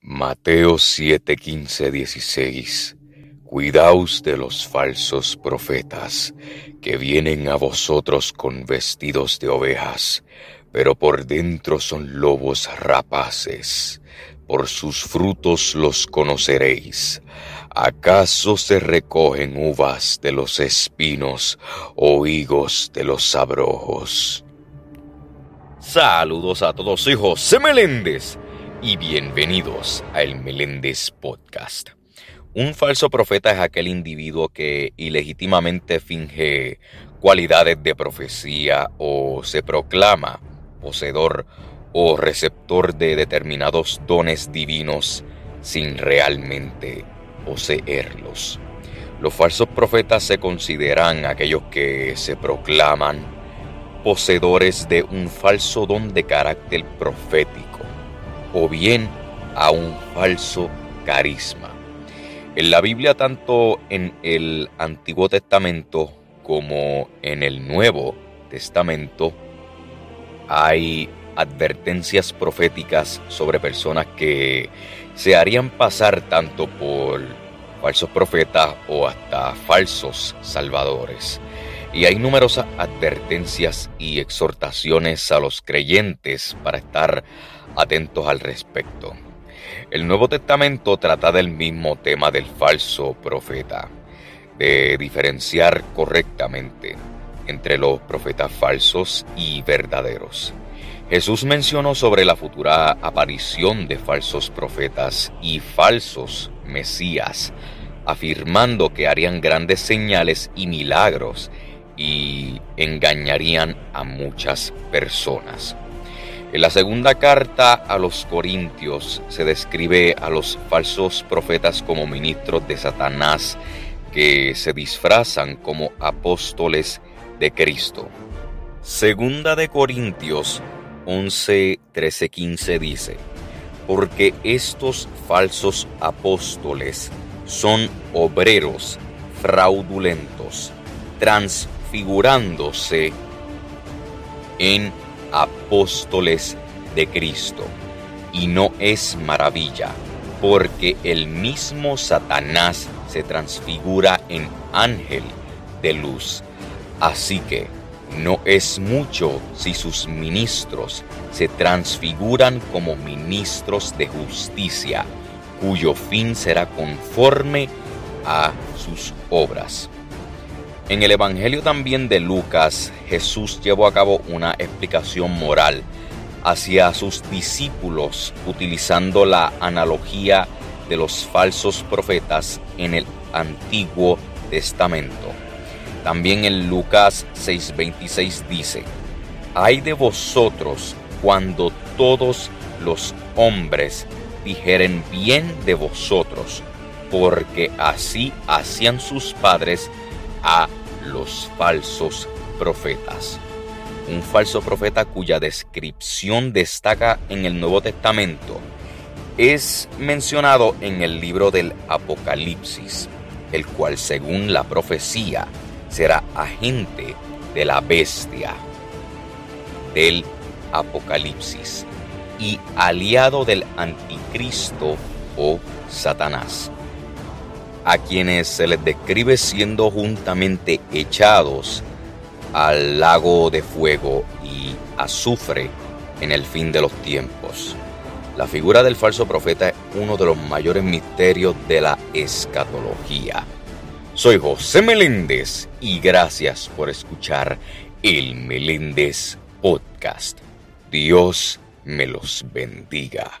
Mateo 7, 15, 16. Cuidaos de los falsos profetas, que vienen a vosotros con vestidos de ovejas, pero por dentro son lobos rapaces. Por sus frutos los conoceréis. ¿Acaso se recogen uvas de los espinos o higos de los abrojos? Saludos a todos, José Meléndez y bienvenidos a El Meléndez Podcast. Un falso profeta es aquel individuo que ilegítimamente finge cualidades de profecía o se proclama poseedor o receptor de determinados dones divinos sin realmente poseerlos. Los falsos profetas se consideran aquellos que se proclaman poseedores de un falso don de carácter profético o bien a un falso carisma. En la Biblia, tanto en el Antiguo Testamento como en el Nuevo Testamento, hay advertencias proféticas sobre personas que se harían pasar tanto por falsos profetas o hasta falsos salvadores. Y hay numerosas advertencias y exhortaciones a los creyentes para estar atentos al respecto. El Nuevo Testamento trata del mismo tema del falso profeta, de diferenciar correctamente entre los profetas falsos y verdaderos. Jesús mencionó sobre la futura aparición de falsos profetas y falsos mesías, afirmando que harían grandes señales y milagros y engañarían a muchas personas. En la segunda carta a los Corintios se describe a los falsos profetas como ministros de Satanás que se disfrazan como apóstoles de Cristo. Segunda de Corintios 11, 13, 15 dice, porque estos falsos apóstoles son obreros fraudulentos, transfigurándose en apóstoles de Cristo. Y no es maravilla, porque el mismo Satanás se transfigura en ángel de luz. Así que no es mucho si sus ministros se transfiguran como ministros de justicia, cuyo fin será conforme a sus obras. En el Evangelio también de Lucas, Jesús llevó a cabo una explicación moral hacia sus discípulos utilizando la analogía de los falsos profetas en el Antiguo Testamento. También en Lucas 6:26 dice, Hay de vosotros cuando todos los hombres dijeren bien de vosotros, porque así hacían sus padres a los falsos profetas. Un falso profeta cuya descripción destaca en el Nuevo Testamento es mencionado en el libro del Apocalipsis, el cual según la profecía será agente de la bestia del Apocalipsis y aliado del anticristo o Satanás a quienes se les describe siendo juntamente echados al lago de fuego y azufre en el fin de los tiempos. La figura del falso profeta es uno de los mayores misterios de la escatología. Soy José Meléndez y gracias por escuchar el Meléndez Podcast. Dios me los bendiga.